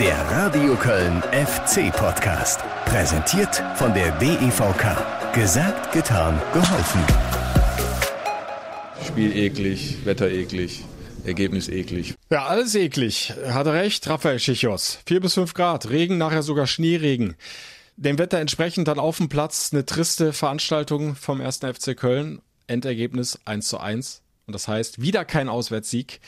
Der Radio Köln FC Podcast. Präsentiert von der DEVK. Gesagt, getan, geholfen. Spiel eklig, Wetter eklig, Ergebnis eklig. Ja, alles eklig. Hatte recht, Raphael Schichos. Vier bis fünf Grad, Regen, nachher sogar Schneeregen. Dem Wetter entsprechend dann auf dem Platz eine triste Veranstaltung vom 1. FC Köln. Endergebnis 1 zu 1. Und das heißt, wieder kein Auswärtssieg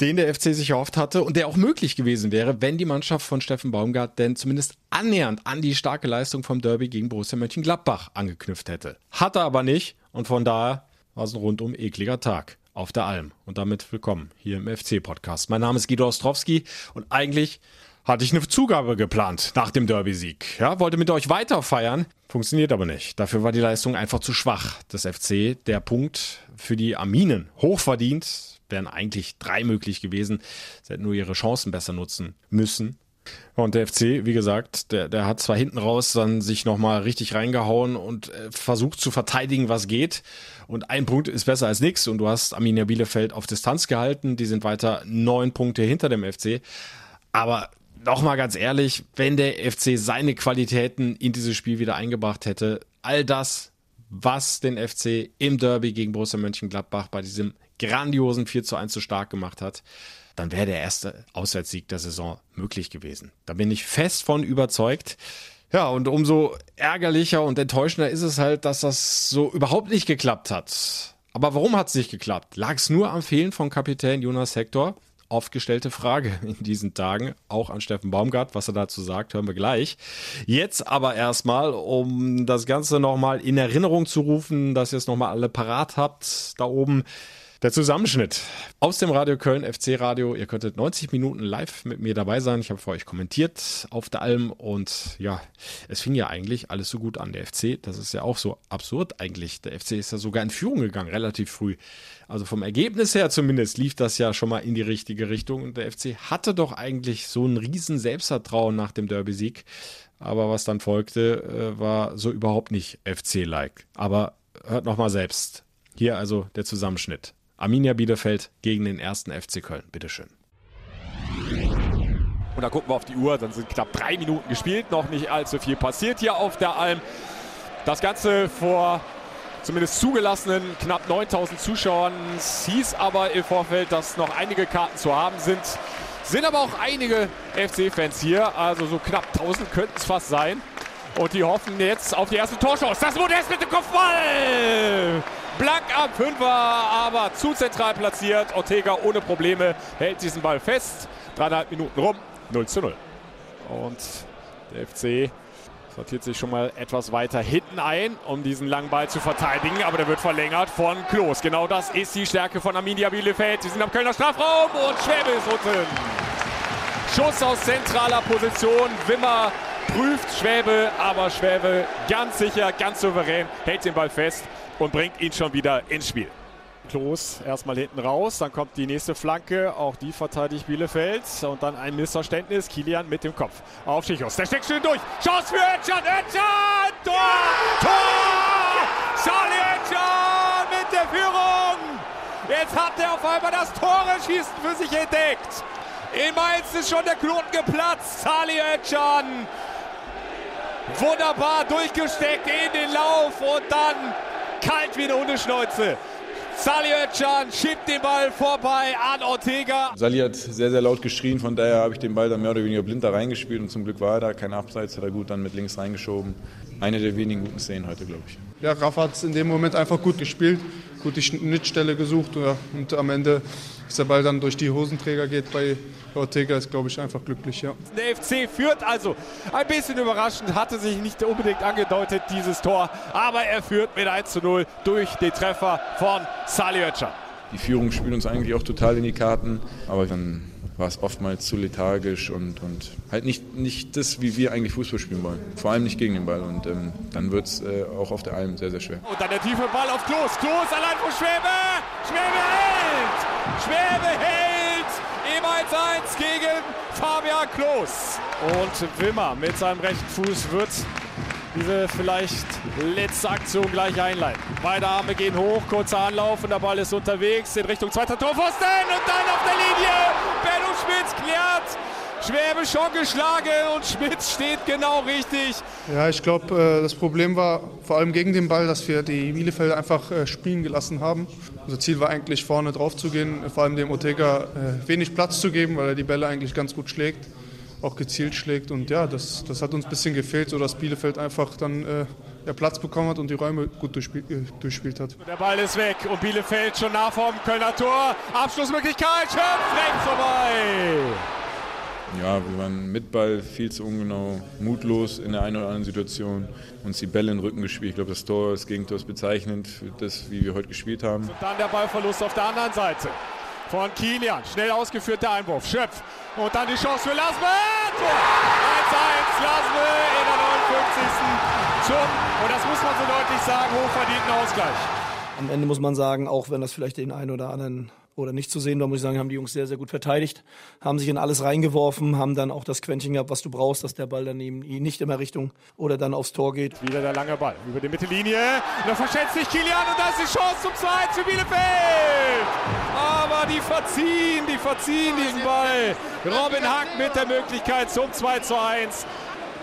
den der FC sich erhofft hatte und der auch möglich gewesen wäre, wenn die Mannschaft von Steffen Baumgart denn zumindest annähernd an die starke Leistung vom Derby gegen Borussia Mönchengladbach angeknüpft hätte. Hatte aber nicht und von daher war es ein rundum ekliger Tag auf der Alm. Und damit willkommen hier im FC-Podcast. Mein Name ist Guido Ostrowski und eigentlich hatte ich eine Zugabe geplant nach dem Derby-Sieg. Ja, wollte mit euch weiter feiern, funktioniert aber nicht. Dafür war die Leistung einfach zu schwach des FC. Der Punkt für die Arminen hochverdient, wären eigentlich drei möglich gewesen. Sie hätten nur ihre Chancen besser nutzen müssen. Und der FC, wie gesagt, der, der hat zwar hinten raus dann sich nochmal richtig reingehauen und äh, versucht zu verteidigen, was geht. Und ein Punkt ist besser als nichts. Und du hast Arminia Bielefeld auf Distanz gehalten. Die sind weiter neun Punkte hinter dem FC. Aber nochmal ganz ehrlich, wenn der FC seine Qualitäten in dieses Spiel wieder eingebracht hätte, all das, was den FC im Derby gegen Borussia Mönchengladbach bei diesem grandiosen 4 zu 1 zu stark gemacht hat, dann wäre der erste Auswärtssieg der Saison möglich gewesen. Da bin ich fest von überzeugt. Ja, und umso ärgerlicher und enttäuschender ist es halt, dass das so überhaupt nicht geklappt hat. Aber warum hat es nicht geklappt? Lag es nur am Fehlen von Kapitän Jonas Hector? oft gestellte Frage in diesen Tagen, auch an Steffen Baumgart. Was er dazu sagt, hören wir gleich. Jetzt aber erstmal, um das Ganze nochmal in Erinnerung zu rufen, dass ihr es nochmal alle parat habt, da oben. Der Zusammenschnitt aus dem Radio Köln FC Radio. Ihr könntet 90 Minuten live mit mir dabei sein. Ich habe für euch kommentiert auf der Alm und ja, es fing ja eigentlich alles so gut an. Der FC, das ist ja auch so absurd eigentlich. Der FC ist ja sogar in Führung gegangen, relativ früh. Also vom Ergebnis her zumindest lief das ja schon mal in die richtige Richtung. Und der FC hatte doch eigentlich so ein riesen Selbstvertrauen nach dem Derby-Sieg. Aber was dann folgte, äh, war so überhaupt nicht FC-like. Aber hört nochmal selbst. Hier also der Zusammenschnitt. Arminia Bielefeld gegen den ersten FC Köln. Bitteschön. Und da gucken wir auf die Uhr, dann sind knapp drei Minuten gespielt, noch nicht allzu viel passiert hier auf der Alm. Das Ganze vor zumindest zugelassenen knapp 9000 Zuschauern. Es hieß aber im Vorfeld, dass noch einige Karten zu haben sind. Sind aber auch einige FC-Fans hier, also so knapp 1000 könnten es fast sein. Und die hoffen jetzt auf die erste Torchance. Das Modest mit dem Kopfball! Blank am Fünfer, aber zu zentral platziert. Ortega ohne Probleme hält diesen Ball fest. Dreieinhalb Minuten rum, 0 zu 0. Und der FC sortiert sich schon mal etwas weiter hinten ein, um diesen langen Ball zu verteidigen. Aber der wird verlängert von Klos. Genau das ist die Stärke von Arminia Bielefeld. Sie sind am Kölner Strafraum und Schwäbe ist unten. Schuss aus zentraler Position. Wimmer prüft Schwäbe, aber Schwäbe ganz sicher, ganz souverän, hält den Ball fest und bringt ihn schon wieder ins Spiel. Klos erstmal hinten raus, dann kommt die nächste Flanke, auch die verteidigt Bielefeld und dann ein Missverständnis, Kilian mit dem Kopf. Auf Schichos, der steckt schön durch, Chance für Özcan, Özcan, Tor, Tor, Charlie Özcan mit der Führung, jetzt hat er auf einmal das Tore-Schießen für sich entdeckt, in Mainz ist schon der Knoten geplatzt, Charlie Özcan, wunderbar durchgesteckt in den Lauf und dann kalt wie eine Hundeschneuze. Sali Özcan schiebt den Ball vorbei an Ortega. Sali hat sehr, sehr laut geschrien, von daher habe ich den Ball dann mehr oder weniger blind da reingespielt und zum Glück war er da, kein Abseits, hat er gut dann mit links reingeschoben. Eine der wenigen guten Szenen heute, glaube ich. Ja, Rafa hat es in dem Moment einfach gut gespielt, gut die Schnittstelle gesucht ja, und am Ende dass der Ball dann durch die Hosenträger geht bei Ortega, ist, glaube ich, einfach glücklich. Ja. Der FC führt also ein bisschen überraschend, hatte sich nicht unbedingt angedeutet, dieses Tor, aber er führt mit 1 zu 0 durch den Treffer von Salih Özcan. Die Führung spielt uns eigentlich auch total in die Karten, aber dann war es oftmals zu lethargisch und, und halt nicht, nicht das, wie wir eigentlich Fußball spielen wollen. Vor allem nicht gegen den Ball. Und ähm, dann wird es äh, auch auf der Alm sehr, sehr schwer. Und dann der tiefe Ball auf Klos. Klos allein vor Schwäbe. Schwäbe hält. Schwäbe hält. Ebenfalls eins gegen Fabian Klos. Und Wimmer mit seinem rechten Fuß wird diese vielleicht letzte Aktion gleich einleiten. Beide Arme gehen hoch, kurzer Anlauf und der Ball ist unterwegs in Richtung zweiter Torpfosten und dann auf der Linie. Benno Schmitz klärt. Schwäbe schon geschlagen und Schmitz steht genau richtig. Ja, ich glaube, das Problem war vor allem gegen den Ball, dass wir die Bielefeld einfach spielen gelassen haben. Unser Ziel war eigentlich vorne drauf zu gehen, vor allem dem Ortega wenig Platz zu geben, weil er die Bälle eigentlich ganz gut schlägt auch gezielt schlägt. Und ja, das, das hat uns ein bisschen gefehlt, sodass Bielefeld einfach dann äh, ja, Platz bekommen hat und die Räume gut durchspiel, äh, durchspielt hat. Der Ball ist weg und Bielefeld schon nah vom Kölner Tor. Abschlussmöglichkeit, Schöpf, rechts vorbei. Ja, wir waren mit Ball viel zu ungenau, mutlos in der einen oder anderen Situation, uns die Bälle in den Rücken gespielt. Ich glaube, das Tor, das Gegentor ist bezeichnend für das, wie wir heute gespielt haben. Und dann der Ballverlust auf der anderen Seite von Kilian. Schnell ausgeführter Einwurf. Schöpf. Und dann die Chance für Lasme. 1-1. Lasme in der 59. Zum, und das muss man so deutlich sagen, hochverdienten Ausgleich. Am Ende muss man sagen, auch wenn das vielleicht den einen oder anderen oder nicht zu sehen war, muss ich sagen, haben die Jungs sehr, sehr gut verteidigt, haben sich in alles reingeworfen, haben dann auch das Quäntchen gehabt, was du brauchst, dass der Ball dann eben nicht immer Richtung oder dann aufs Tor geht. Wieder der lange Ball über die Mittellinie. Da verschätzt sich Kilian und da ist die Chance zum 2 für Bielefeld. Aber die verziehen, die verziehen diesen Ball. Robin Hack mit der Möglichkeit zum 2 zu 1.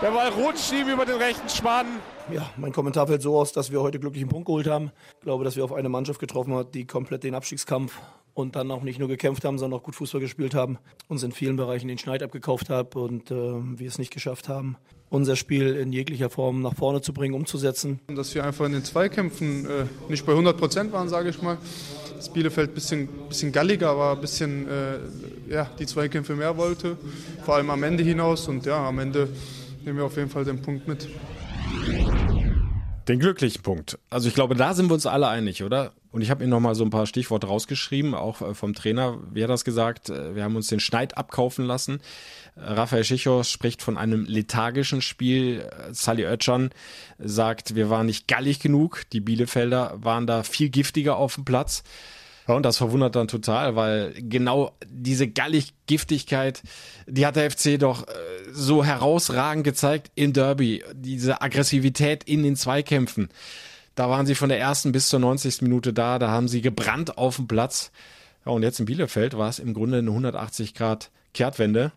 Der Ball rutscht ihm über den rechten Spann. Ja, mein Kommentar fällt so aus, dass wir heute glücklich einen Punkt geholt haben. Ich glaube, dass wir auf eine Mannschaft getroffen haben, die komplett den Abstiegskampf und dann auch nicht nur gekämpft haben, sondern auch gut Fußball gespielt haben, uns in vielen Bereichen den Schneid abgekauft haben und äh, wir es nicht geschafft haben, unser Spiel in jeglicher Form nach vorne zu bringen, umzusetzen. Dass wir einfach in den Zweikämpfen äh, nicht bei 100 Prozent waren, sage ich mal. Das Bielefeld ein bisschen, bisschen galliger war, ein bisschen äh, ja, die Zweikämpfe mehr wollte, vor allem am Ende hinaus und ja, am Ende nehmen wir auf jeden Fall den Punkt mit. Den glücklichen Punkt. Also ich glaube, da sind wir uns alle einig, oder? Und ich habe Ihnen nochmal so ein paar Stichworte rausgeschrieben, auch äh, vom Trainer. Hat das gesagt? Äh, wir haben uns den Schneid abkaufen lassen. Äh, Raphael Schichos spricht von einem lethargischen Spiel. Sally Oetschan sagt, wir waren nicht gallig genug. Die Bielefelder waren da viel giftiger auf dem Platz. Ja, und das verwundert dann total, weil genau diese Gallig-Giftigkeit, die hat der FC doch so herausragend gezeigt im Derby. Diese Aggressivität in den Zweikämpfen. Da waren sie von der ersten bis zur 90. Minute da, da haben sie gebrannt auf dem Platz. Ja, und jetzt in Bielefeld war es im Grunde eine 180 Grad Kehrtwende.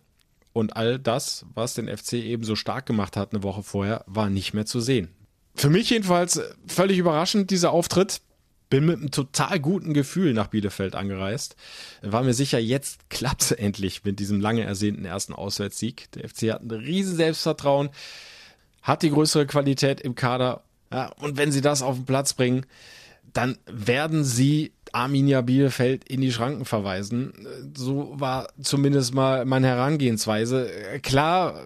Und all das, was den FC eben so stark gemacht hat eine Woche vorher, war nicht mehr zu sehen. Für mich jedenfalls völlig überraschend dieser Auftritt. Bin mit einem total guten Gefühl nach Bielefeld angereist. War mir sicher, jetzt klappt's endlich mit diesem lange ersehnten ersten Auswärtssieg. Der FC hat ein riesen Selbstvertrauen, hat die größere Qualität im Kader. Ja, und wenn sie das auf den Platz bringen, dann werden sie Arminia Bielefeld in die Schranken verweisen. So war zumindest mal meine Herangehensweise. Klar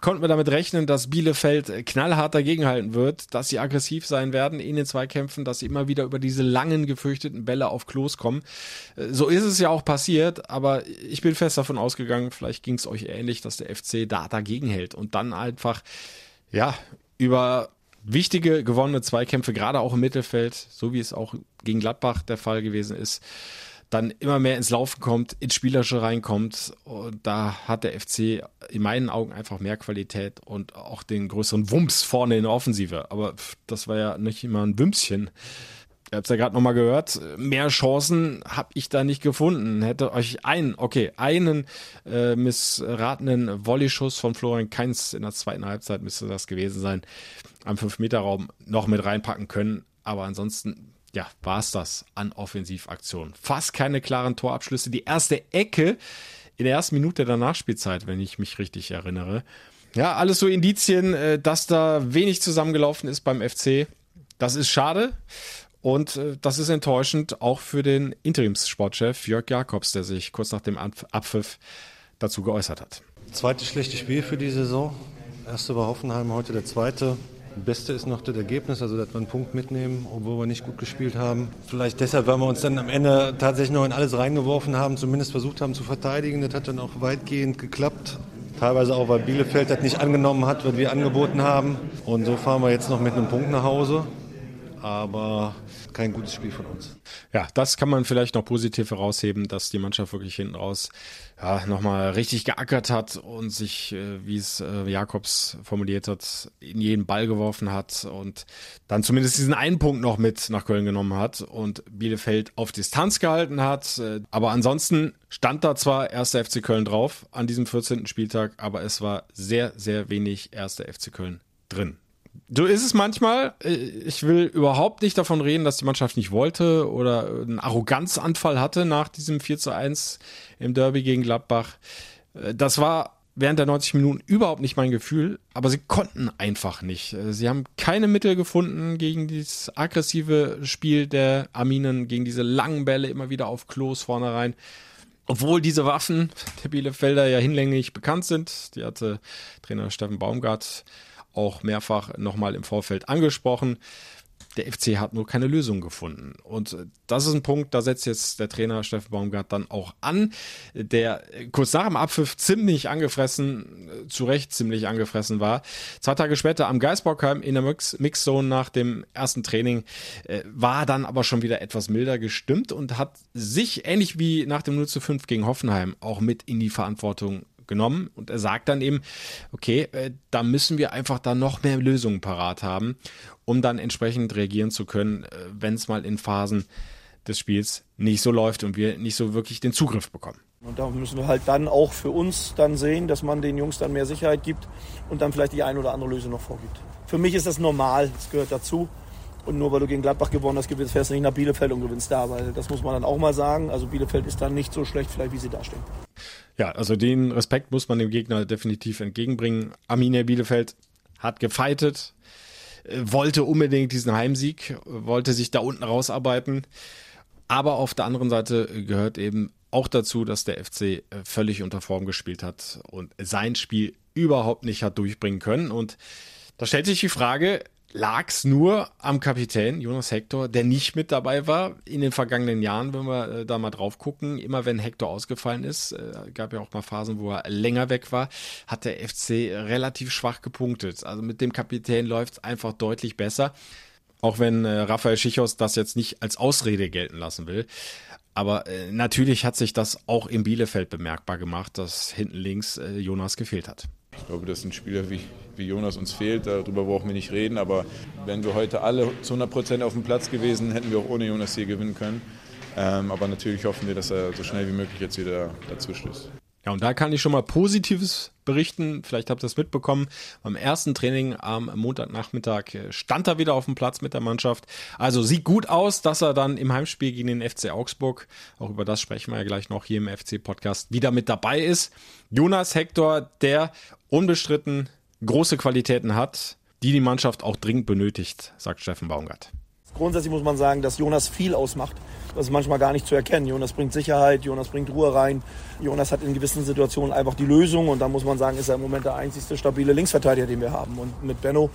konnten wir damit rechnen, dass Bielefeld knallhart dagegenhalten wird, dass sie aggressiv sein werden in den Zweikämpfen, dass sie immer wieder über diese langen gefürchteten Bälle auf Klos kommen. So ist es ja auch passiert, aber ich bin fest davon ausgegangen, vielleicht ging es euch ähnlich, dass der FC da dagegen hält und dann einfach, ja, über wichtige gewonnene Zweikämpfe, gerade auch im Mittelfeld, so wie es auch gegen Gladbach der Fall gewesen ist, dann immer mehr ins Laufen kommt, ins Spielerische reinkommt. Und da hat der FC in meinen Augen einfach mehr Qualität und auch den größeren Wumms vorne in der Offensive. Aber das war ja nicht immer ein Wümschen. Ihr habt es ja gerade nochmal gehört, mehr Chancen habe ich da nicht gefunden. Hätte euch einen, okay, einen äh, missratenen Volleyschuss von Florian Keins in der zweiten Halbzeit müsste das gewesen sein, am 5-Meter-Raum noch mit reinpacken können. Aber ansonsten ja, war es das an Offensivaktionen. Fast keine klaren Torabschlüsse. Die erste Ecke in der ersten Minute der Nachspielzeit, wenn ich mich richtig erinnere. Ja, alles so Indizien, äh, dass da wenig zusammengelaufen ist beim FC. Das ist schade. Und äh, das ist enttäuschend auch für den Interimssportchef Jörg Jakobs, der sich kurz nach dem Abpfiff dazu geäußert hat. Zweites schlechte Spiel für die Saison. Erste war Hoffenheim, heute der zweite. Beste ist noch das Ergebnis, also dass wir einen Punkt mitnehmen, obwohl wir nicht gut gespielt haben. Vielleicht deshalb, weil wir uns dann am Ende tatsächlich noch in alles reingeworfen haben, zumindest versucht haben zu verteidigen. Das hat dann auch weitgehend geklappt. Teilweise auch, weil Bielefeld das nicht angenommen hat, was wir angeboten haben. Und so fahren wir jetzt noch mit einem Punkt nach Hause. aber kein gutes Spiel von uns. Ja, das kann man vielleicht noch positiv herausheben, dass die Mannschaft wirklich hinten raus ja, nochmal richtig geackert hat und sich, äh, wie es äh, Jakobs formuliert hat, in jeden Ball geworfen hat und dann zumindest diesen einen Punkt noch mit nach Köln genommen hat und Bielefeld auf Distanz gehalten hat. Äh, aber ansonsten stand da zwar 1. FC Köln drauf an diesem 14. Spieltag, aber es war sehr, sehr wenig 1. FC Köln drin. So ist es manchmal. Ich will überhaupt nicht davon reden, dass die Mannschaft nicht wollte oder einen Arroganzanfall hatte nach diesem 4 zu 1 im Derby gegen Gladbach. Das war während der 90 Minuten überhaupt nicht mein Gefühl, aber sie konnten einfach nicht. Sie haben keine Mittel gefunden gegen dieses aggressive Spiel der Arminen, gegen diese langen Bälle immer wieder auf Klos vorne rein. Obwohl diese Waffen der Bielefelder ja hinlänglich bekannt sind. Die hatte Trainer Steffen Baumgart auch mehrfach nochmal im Vorfeld angesprochen. Der FC hat nur keine Lösung gefunden. Und das ist ein Punkt, da setzt jetzt der Trainer Steffen Baumgart dann auch an, der kurz nach dem Abpfiff ziemlich angefressen, zu Recht ziemlich angefressen war. Zwei Tage später am Geisbockheim in der Mix Mixzone nach dem ersten Training äh, war dann aber schon wieder etwas milder gestimmt und hat sich ähnlich wie nach dem 0 zu 5 gegen Hoffenheim auch mit in die Verantwortung genommen und er sagt dann eben, okay, äh, da müssen wir einfach da noch mehr Lösungen parat haben, um dann entsprechend reagieren zu können, äh, wenn es mal in Phasen des Spiels nicht so läuft und wir nicht so wirklich den Zugriff bekommen. Und da müssen wir halt dann auch für uns dann sehen, dass man den Jungs dann mehr Sicherheit gibt und dann vielleicht die eine oder andere Lösung noch vorgibt. Für mich ist das normal, das gehört dazu. Und nur weil du gegen Gladbach gewonnen hast, gewinnst, fährst du nicht nach Bielefeld und gewinnst da, weil das muss man dann auch mal sagen. Also Bielefeld ist dann nicht so schlecht, vielleicht wie sie dastehen. Ja, also den Respekt muss man dem Gegner definitiv entgegenbringen. Arminia Bielefeld hat gefeitet, äh, wollte unbedingt diesen Heimsieg, wollte sich da unten rausarbeiten. Aber auf der anderen Seite gehört eben auch dazu, dass der FC äh, völlig unter Form gespielt hat und sein Spiel überhaupt nicht hat durchbringen können. Und da stellt sich die Frage, lag es nur am Kapitän Jonas Hector, der nicht mit dabei war in den vergangenen Jahren, wenn wir äh, da mal drauf gucken. Immer wenn Hector ausgefallen ist, äh, gab ja auch mal Phasen, wo er länger weg war, hat der FC relativ schwach gepunktet. Also mit dem Kapitän läuft es einfach deutlich besser. Auch wenn äh, Raphael Schichos das jetzt nicht als Ausrede gelten lassen will. Aber natürlich hat sich das auch im Bielefeld bemerkbar gemacht, dass hinten links Jonas gefehlt hat. Ich glaube, dass ein Spieler wie, wie Jonas uns fehlt. Darüber brauchen wir nicht reden. Aber wären wir heute alle zu 100 Prozent auf dem Platz gewesen, hätten wir auch ohne Jonas hier gewinnen können. Ähm, aber natürlich hoffen wir, dass er so schnell wie möglich jetzt wieder dazu stößt. Ja, und da kann ich schon mal Positives berichten. Vielleicht habt ihr es mitbekommen. Beim ersten Training am Montagnachmittag äh, stand er wieder auf dem Platz mit der Mannschaft. Also sieht gut aus, dass er dann im Heimspiel gegen den FC Augsburg, auch über das sprechen wir ja gleich noch hier im FC-Podcast, wieder mit dabei ist. Jonas Hector, der unbestritten große Qualitäten hat, die die Mannschaft auch dringend benötigt, sagt Steffen Baumgart. Grundsätzlich muss man sagen, dass Jonas viel ausmacht. Das ist manchmal gar nicht zu erkennen. Jonas bringt Sicherheit, Jonas bringt Ruhe rein. Jonas hat in gewissen Situationen einfach die Lösung und da muss man sagen, ist er im Moment der einzigste stabile Linksverteidiger, den wir haben. Und mit Benno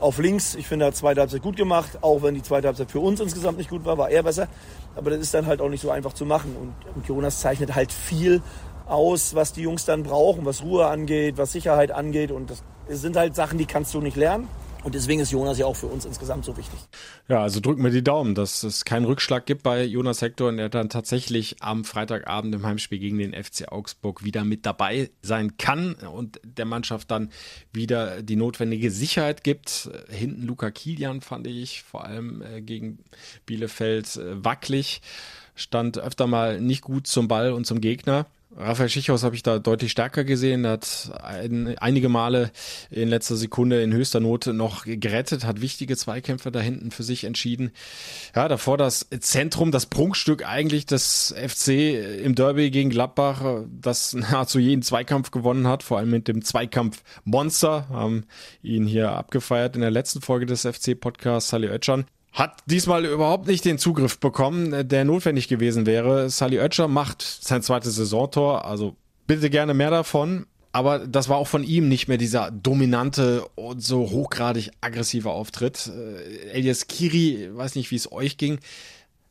auf links, ich finde, er hat zweite Halbzeit gut gemacht, auch wenn die zweite Halbzeit für uns insgesamt nicht gut war, war er besser. Aber das ist dann halt auch nicht so einfach zu machen. Und, und Jonas zeichnet halt viel aus, was die Jungs dann brauchen, was Ruhe angeht, was Sicherheit angeht. Und das sind halt Sachen, die kannst du nicht lernen. Und deswegen ist Jonas ja auch für uns insgesamt so wichtig. Ja, also drücken wir die Daumen, dass es keinen Rückschlag gibt bei Jonas Hector und er dann tatsächlich am Freitagabend im Heimspiel gegen den FC Augsburg wieder mit dabei sein kann und der Mannschaft dann wieder die notwendige Sicherheit gibt. Hinten Luca Kilian fand ich vor allem äh, gegen Bielefeld äh, wackelig, stand öfter mal nicht gut zum Ball und zum Gegner. Raphael Schichhaus habe ich da deutlich stärker gesehen, Er hat ein, einige Male in letzter Sekunde in höchster Not noch gerettet, hat wichtige Zweikämpfe da hinten für sich entschieden. Ja, davor das Zentrum, das Prunkstück eigentlich des FC im Derby gegen Gladbach, das nahezu jeden Zweikampf gewonnen hat, vor allem mit dem Zweikampf Monster, haben ihn hier abgefeiert in der letzten Folge des FC-Podcasts, Sally Oetschan. Hat diesmal überhaupt nicht den Zugriff bekommen, der notwendig gewesen wäre. Sally Oetscher macht sein zweites Saisontor, also bitte gerne mehr davon. Aber das war auch von ihm nicht mehr dieser dominante und so hochgradig aggressive Auftritt. Äh, Elias Kiri, weiß nicht, wie es euch ging,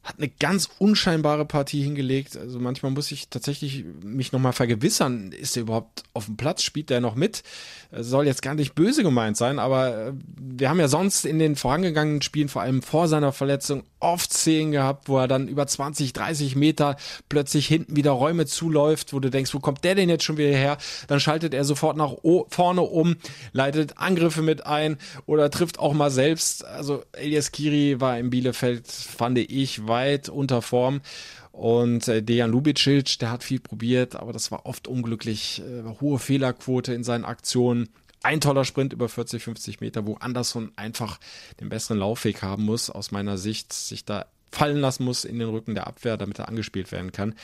hat eine ganz unscheinbare Partie hingelegt. Also manchmal muss ich tatsächlich mich nochmal vergewissern, ist er überhaupt auf dem Platz, spielt der noch mit? Soll jetzt gar nicht böse gemeint sein, aber äh, wir haben ja sonst in den vorangegangenen Spielen, vor allem vor seiner Verletzung, oft Szenen gehabt, wo er dann über 20, 30 Meter plötzlich hinten wieder Räume zuläuft, wo du denkst, wo kommt der denn jetzt schon wieder her? Dann schaltet er sofort nach vorne um, leitet Angriffe mit ein oder trifft auch mal selbst. Also Elias Kiri war in Bielefeld, fand ich, weit unter Form. Und äh, Dejan Lubicic, der hat viel probiert, aber das war oft unglücklich. Äh, hohe Fehlerquote in seinen Aktionen. Ein toller Sprint über 40, 50 Meter, wo Anderson einfach den besseren Laufweg haben muss, aus meiner Sicht, sich da fallen lassen muss in den Rücken der Abwehr, damit er angespielt werden kann.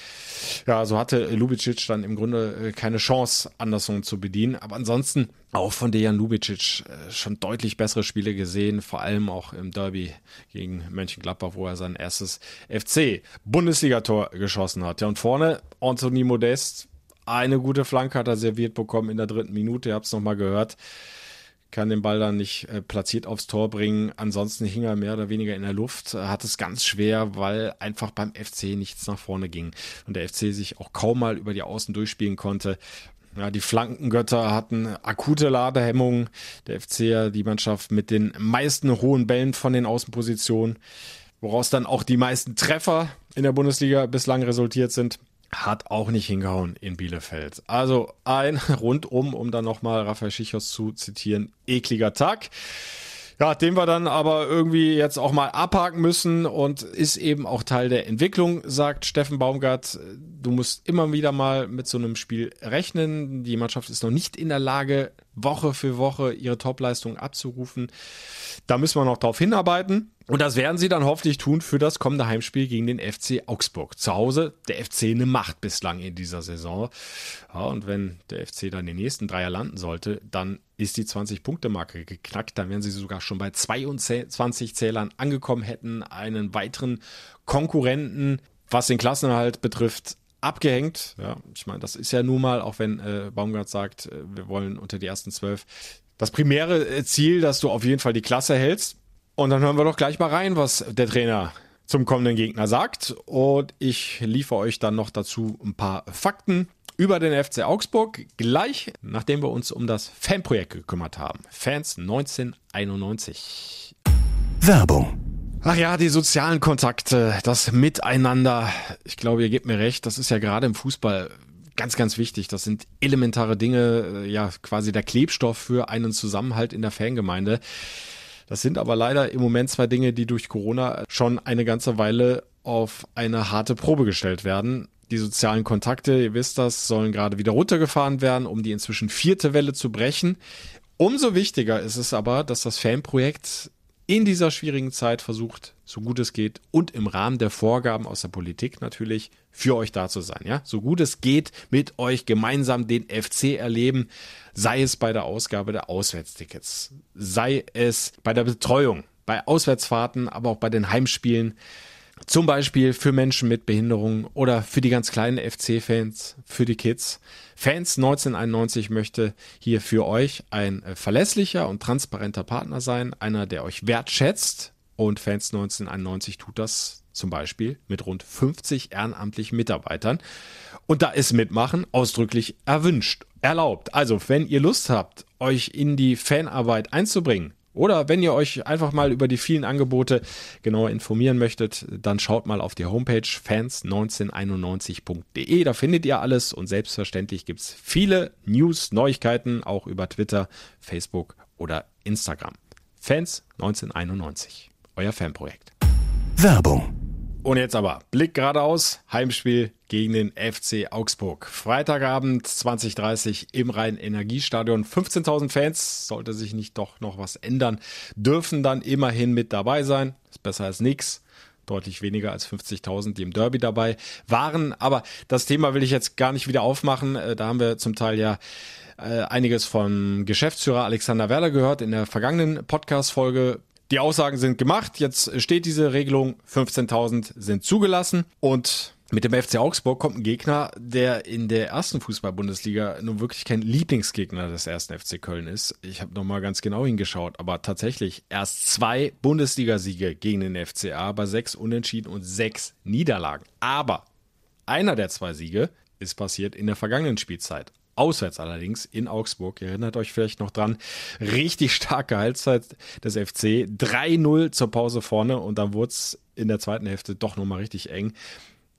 Ja, so hatte Lubicic dann im Grunde äh, keine Chance, Anderson zu bedienen. Aber ansonsten auch von Dejan Lubicic äh, schon deutlich bessere Spiele gesehen, vor allem auch im Derby gegen Mönchengladbach, wo er sein erstes FC-Bundesligator geschossen hat. Ja, und vorne Anthony Modest, eine gute Flanke hat er serviert bekommen in der dritten Minute, ihr habt es nochmal gehört kann den Ball dann nicht äh, platziert aufs Tor bringen. Ansonsten hing er mehr oder weniger in der Luft, hat es ganz schwer, weil einfach beim FC nichts nach vorne ging und der FC sich auch kaum mal über die Außen durchspielen konnte. Ja, die Flankengötter hatten akute Ladehemmungen. Der FC die Mannschaft mit den meisten hohen Bällen von den Außenpositionen, woraus dann auch die meisten Treffer in der Bundesliga bislang resultiert sind hat auch nicht hingehauen in Bielefeld. Also ein rundum, um dann nochmal Raphael Schichos zu zitieren, ekliger Tag. Ja, den wir dann aber irgendwie jetzt auch mal abhaken müssen und ist eben auch Teil der Entwicklung, sagt Steffen Baumgart. Du musst immer wieder mal mit so einem Spiel rechnen. Die Mannschaft ist noch nicht in der Lage, Woche für Woche ihre Topleistung abzurufen. Da müssen wir noch drauf hinarbeiten. Und das werden sie dann hoffentlich tun für das kommende Heimspiel gegen den FC Augsburg. Zu Hause der FC eine Macht bislang in dieser Saison. Ja, und wenn der FC dann den nächsten Dreier landen sollte, dann ist die 20-Punkte-Marke geknackt. Dann wären sie sogar schon bei 22 Zählern angekommen, hätten einen weiteren Konkurrenten, was den Klassenerhalt betrifft, abgehängt. Ja, ich meine, das ist ja nun mal, auch wenn äh, Baumgart sagt, äh, wir wollen unter die ersten zwölf, das primäre äh, Ziel, dass du auf jeden Fall die Klasse hältst. Und dann hören wir doch gleich mal rein, was der Trainer zum kommenden Gegner sagt. Und ich liefere euch dann noch dazu ein paar Fakten über den FC Augsburg, gleich nachdem wir uns um das Fanprojekt gekümmert haben. Fans 1991. Werbung. Ach ja, die sozialen Kontakte, das Miteinander. Ich glaube, ihr gebt mir recht, das ist ja gerade im Fußball ganz, ganz wichtig. Das sind elementare Dinge, äh, ja, quasi der Klebstoff für einen Zusammenhalt in der Fangemeinde. Das sind aber leider im Moment zwei Dinge, die durch Corona schon eine ganze Weile auf eine harte Probe gestellt werden. Die sozialen Kontakte, ihr wisst das, sollen gerade wieder runtergefahren werden, um die inzwischen vierte Welle zu brechen. Umso wichtiger ist es aber, dass das Fanprojekt in dieser schwierigen Zeit versucht, so gut es geht und im Rahmen der Vorgaben aus der Politik natürlich für euch da zu sein, ja? So gut es geht mit euch gemeinsam den FC erleben, sei es bei der Ausgabe der Auswärtstickets, sei es bei der Betreuung, bei Auswärtsfahrten, aber auch bei den Heimspielen. Zum Beispiel für Menschen mit Behinderung oder für die ganz kleinen FC-Fans, für die Kids. Fans 1991 möchte hier für euch ein äh, verlässlicher und transparenter Partner sein, einer, der euch wertschätzt. Und Fans 1991 tut das zum Beispiel mit rund 50 ehrenamtlichen Mitarbeitern. Und da ist Mitmachen ausdrücklich erwünscht, erlaubt. Also, wenn ihr Lust habt, euch in die Fanarbeit einzubringen, oder wenn ihr euch einfach mal über die vielen Angebote genauer informieren möchtet, dann schaut mal auf die Homepage fans1991.de. Da findet ihr alles und selbstverständlich gibt es viele News, Neuigkeiten auch über Twitter, Facebook oder Instagram. Fans 1991, euer Fanprojekt. Werbung und jetzt aber Blick geradeaus, Heimspiel gegen den FC Augsburg. Freitagabend 2030 im Rhein-Energiestadion. 15.000 Fans, sollte sich nicht doch noch was ändern, dürfen dann immerhin mit dabei sein. Ist besser als nichts deutlich weniger als 50.000, die im Derby dabei waren. Aber das Thema will ich jetzt gar nicht wieder aufmachen. Äh, da haben wir zum Teil ja äh, einiges vom Geschäftsführer Alexander Werder gehört in der vergangenen Podcast-Folge. Die Aussagen sind gemacht. Jetzt steht diese Regelung. 15.000 sind zugelassen. Und Mit dem FC Augsburg kommt ein Gegner, der in der ersten Fußball-Bundesliga nun wirklich kein Lieblingsgegner des ersten FC Köln ist. Ich habe nochmal ganz genau hingeschaut, aber tatsächlich erst zwei Bundesligasiege gegen den FCA bei sechs Unentschieden und sechs Niederlagen. Aber einer der zwei Siege ist passiert in der vergangenen Spielzeit. Auswärts allerdings in Augsburg. Ihr erinnert euch vielleicht noch dran. Richtig starke Halbzeit des FC. 3-0 zur Pause vorne und dann wurde es in der zweiten Hälfte doch nochmal richtig eng.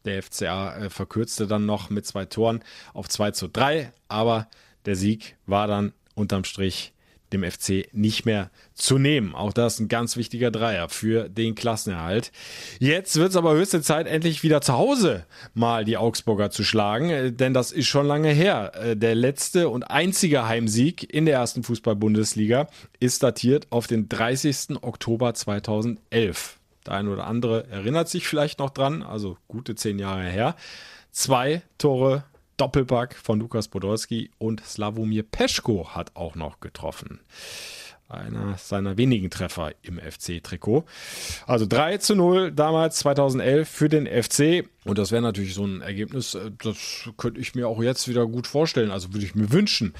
Der FCA äh, verkürzte dann noch mit zwei Toren auf 2 zu 3, aber der Sieg war dann unterm Strich dem FC nicht mehr zu nehmen. Auch das ein ganz wichtiger Dreier für den Klassenerhalt. Jetzt wird es aber höchste Zeit, endlich wieder zu Hause mal die Augsburger zu schlagen, äh, denn das ist schon lange her. Äh, der letzte und einzige Heimsieg in der ersten Fußball-Bundesliga ist datiert auf den 30. Oktober 2011. Der eine oder andere erinnert sich vielleicht noch dran, also gute zehn Jahre her. Zwei Tore Doppelpack von Lukas Podolski und Slavomir Peschko hat auch noch getroffen. Einer seiner wenigen Treffer im FC-Trikot. Also 3 zu 0 damals 2011 für den FC. Und das wäre natürlich so ein Ergebnis, äh, das könnte ich mir auch jetzt wieder gut vorstellen. Also würde ich mir wünschen.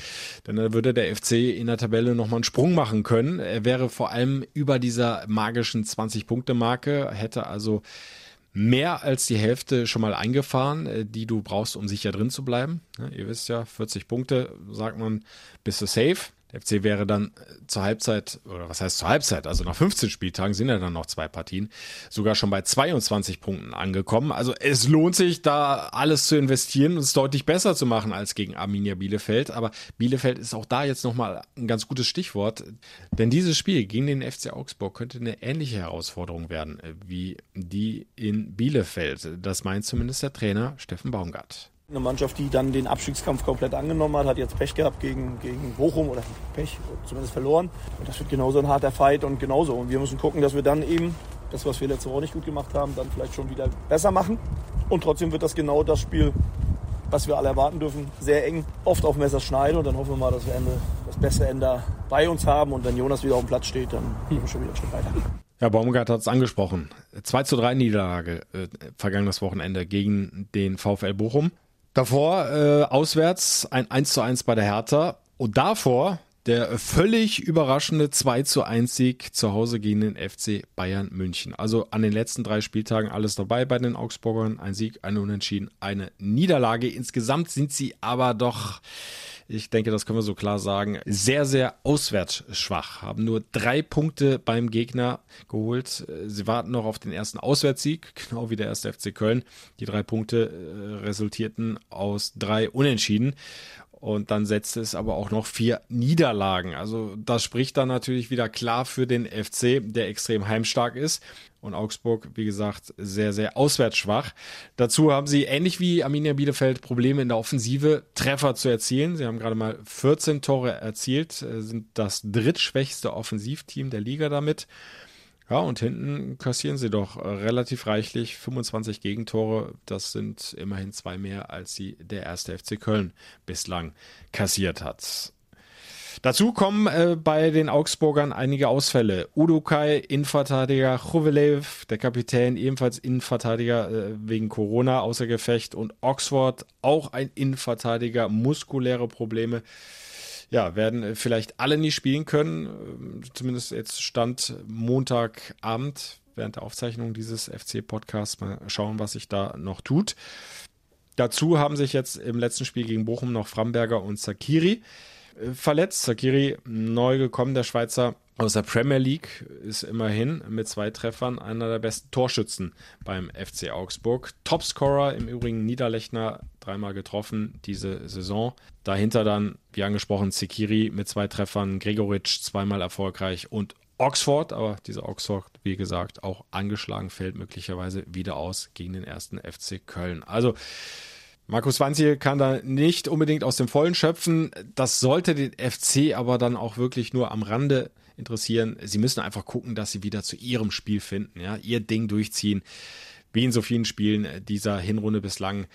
Denn dann würde der FC in der Tabelle nochmal einen Sprung machen können. Er wäre vor allem über dieser magischen 20-Punkte-Marke, hätte also mehr als die Hälfte schon mal eingefahren, äh, die du brauchst, um sicher drin zu bleiben. ihr wisst ja, 40 Punkte, sagt man, bist du safe. Der FC wäre dann äh, zur Halbzeit, oder was heißt zur Halbzeit, also nach 15 Spieltagen sind ja dann noch zwei Partien, sogar schon bei 22 Punkten angekommen. Also es lohnt sich, da alles zu investieren und es deutlich besser zu machen als gegen Arminia Bielefeld. Aber Bielefeld ist auch da jetzt nochmal ein ganz gutes Stichwort, denn dieses Spiel gegen den FC Augsburg könnte eine ähnliche Herausforderung werden äh, wie die in Bielefeld. Das meint zumindest der Trainer Steffen Baumgart. Eine Mannschaft, die dann den Abstiegskampf komplett angenommen hat, hat jetzt Pech gehabt gegen, gegen Bochum oder Pech, zumindest verloren. Und das wird genauso ein harter Fight und genauso. Und wir müssen gucken, dass wir dann eben das, was wir letzte Woche nicht gut gemacht haben, dann vielleicht schon wieder besser machen. Und trotzdem wird das genau das Spiel, was wir alle erwarten dürfen, sehr eng, oft auf Messers schneiden. Und dann hoffen wir mal, dass wir Ende, das beste Ende bei uns haben. Und wenn Jonas wieder auf dem Platz steht, dann gehen wir schon wieder ein Stück weiter. Ja, Baumgart hat es angesprochen. 2 zu 3 Niederlage äh, vergangenes Wochenende gegen den VfL Bochum. Davor äh, auswärts ein 1 zu 1 bei der Hertha und davor der völlig überraschende 2 zu 1 Sieg zu Hause gegen den FC Bayern München. Also an den letzten drei Spieltagen alles dabei bei den Augsburgern. Ein Sieg, eine Unentschieden, eine Niederlage. Insgesamt sind sie aber doch ich denke, das können wir so klar sagen, sehr, sehr auswärts schwach. Haben nur drei Punkte beim Gegner geholt. Sie warten noch auf den ersten Auswärtssieg, genau wie der erste FC Köln. Die drei Punkte äh, resultierten aus drei Unentschieden. Und dann setzte es aber auch noch vier Niederlagen. Also das spricht dann natürlich wieder klar für den FC, der extrem heimstark ist. Und Augsburg, wie gesagt, sehr, sehr auswärts schwach. Dazu haben sie, ähnlich wie Arminia Bielefeld, Probleme in der Offensive, Treffer zu erzielen. Sie haben gerade mal 14 Tore erzielt, äh, sind das drittschwächste Offensivteam der Liga damit. Ja, und hinten kassieren sie doch äh, relativ reichlich 25 Gegentore. Das sind immerhin zwei mehr, als sie der erste FC Köln bislang kassiert hat. Dazu kommen äh, bei den Augsburgern einige Ausfälle. Udukai, Innenverteidiger, Chovelev, der Kapitän, ebenfalls Innenverteidiger äh, wegen Corona außer Gefecht und Oxford, auch ein Innenverteidiger, muskuläre Probleme ja, werden äh, vielleicht alle nie spielen können. Ähm, zumindest jetzt stand Montagabend während der Aufzeichnung dieses FC-Podcasts. Mal schauen, was sich da noch tut. Dazu haben sich jetzt im letzten Spiel gegen Bochum noch Framberger und Sakiri äh, verletzt. Sakiri neu gekommen, der Schweizer aus der Premier League ist immerhin mit zwei Treffern einer der besten Torschützen beim FC Augsburg. Topscorer im Übrigen Niederlechner, dreimal getroffen diese Saison. Dahinter dann, wie angesprochen, Sekiri mit zwei Treffern, Gregoritsch zweimal erfolgreich und Oxford, aber dieser Oxford, wie gesagt, auch angeschlagen, fällt möglicherweise wieder aus gegen den ersten FC Köln. Also Markus Wanziel kann da nicht unbedingt aus dem Vollen schöpfen. Das sollte den FC aber dann auch wirklich nur am Rande interessieren. Sie müssen einfach gucken, dass sie wieder zu ihrem Spiel finden, ja, ihr Ding durchziehen, wie in so vielen Spielen dieser Hinrunde bislang.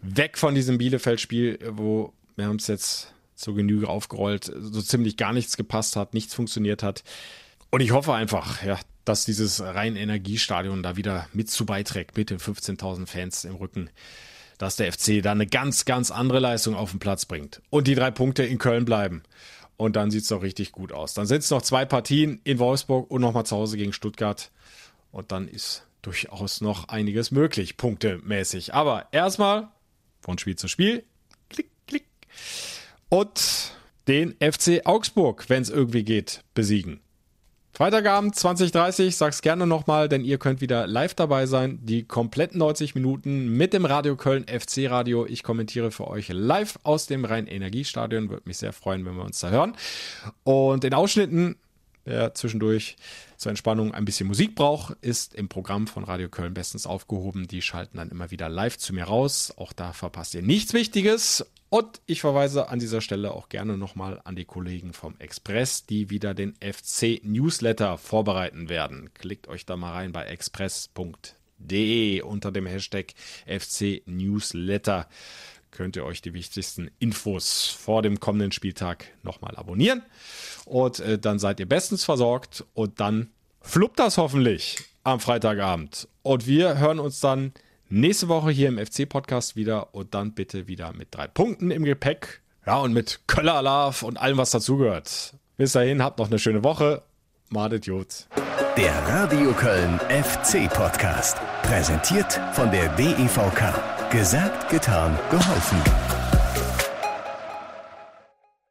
Weg von diesem Bielefeld-Spiel, wo wir haben es jetzt zur Genüge aufgerollt, so ziemlich gar nichts gepasst hat, nichts funktioniert hat. Und ich hoffe einfach, ja, dass dieses rein Energiestadion da wieder mit zu beiträgt, mit den 15.000 Fans im Rücken, dass der FC da eine ganz, ganz andere Leistung auf den Platz bringt und die drei Punkte in Köln bleiben. Und dann sieht es doch richtig gut aus. Dann sind es noch zwei Partien in Wolfsburg und nochmal zu Hause gegen Stuttgart. Und dann ist durchaus noch einiges möglich, punktemäßig. Aber erstmal von Spiel zu Spiel. Klick, klick. Und den FC Augsburg, wenn es irgendwie geht, besiegen. Freitagabend 2030, sag's gerne nochmal, denn ihr könnt wieder live dabei sein. Die kompletten 90 Minuten mit dem Radio Köln FC Radio. Ich kommentiere für euch live aus dem Rhein-Energiestadion. Würde mich sehr freuen, wenn wir uns da hören. Und in Ausschnitten, wer zwischendurch zur Entspannung ein bisschen Musik braucht, ist im Programm von Radio Köln bestens aufgehoben. Die schalten dann immer wieder live zu mir raus. Auch da verpasst ihr nichts Wichtiges. Und ich verweise an dieser Stelle auch gerne nochmal an die Kollegen vom Express, die wieder den FC Newsletter vorbereiten werden. Klickt euch da mal rein bei express.de unter dem Hashtag FC Newsletter. Könnt ihr euch die wichtigsten Infos vor dem kommenden Spieltag nochmal abonnieren. Und äh, dann seid ihr bestens versorgt. Und dann fluppt das hoffentlich am Freitagabend. Und wir hören uns dann nächste Woche hier im FC-Podcast wieder und dann bitte wieder mit drei Punkten im Gepäck. Ja, und mit Köller Love und allem, was dazugehört. Bis dahin, habt noch eine schöne Woche. Madet Jod. Der Radio Köln FC Podcast. Präsentiert von der DEVK. Gesagt, getan, geholfen.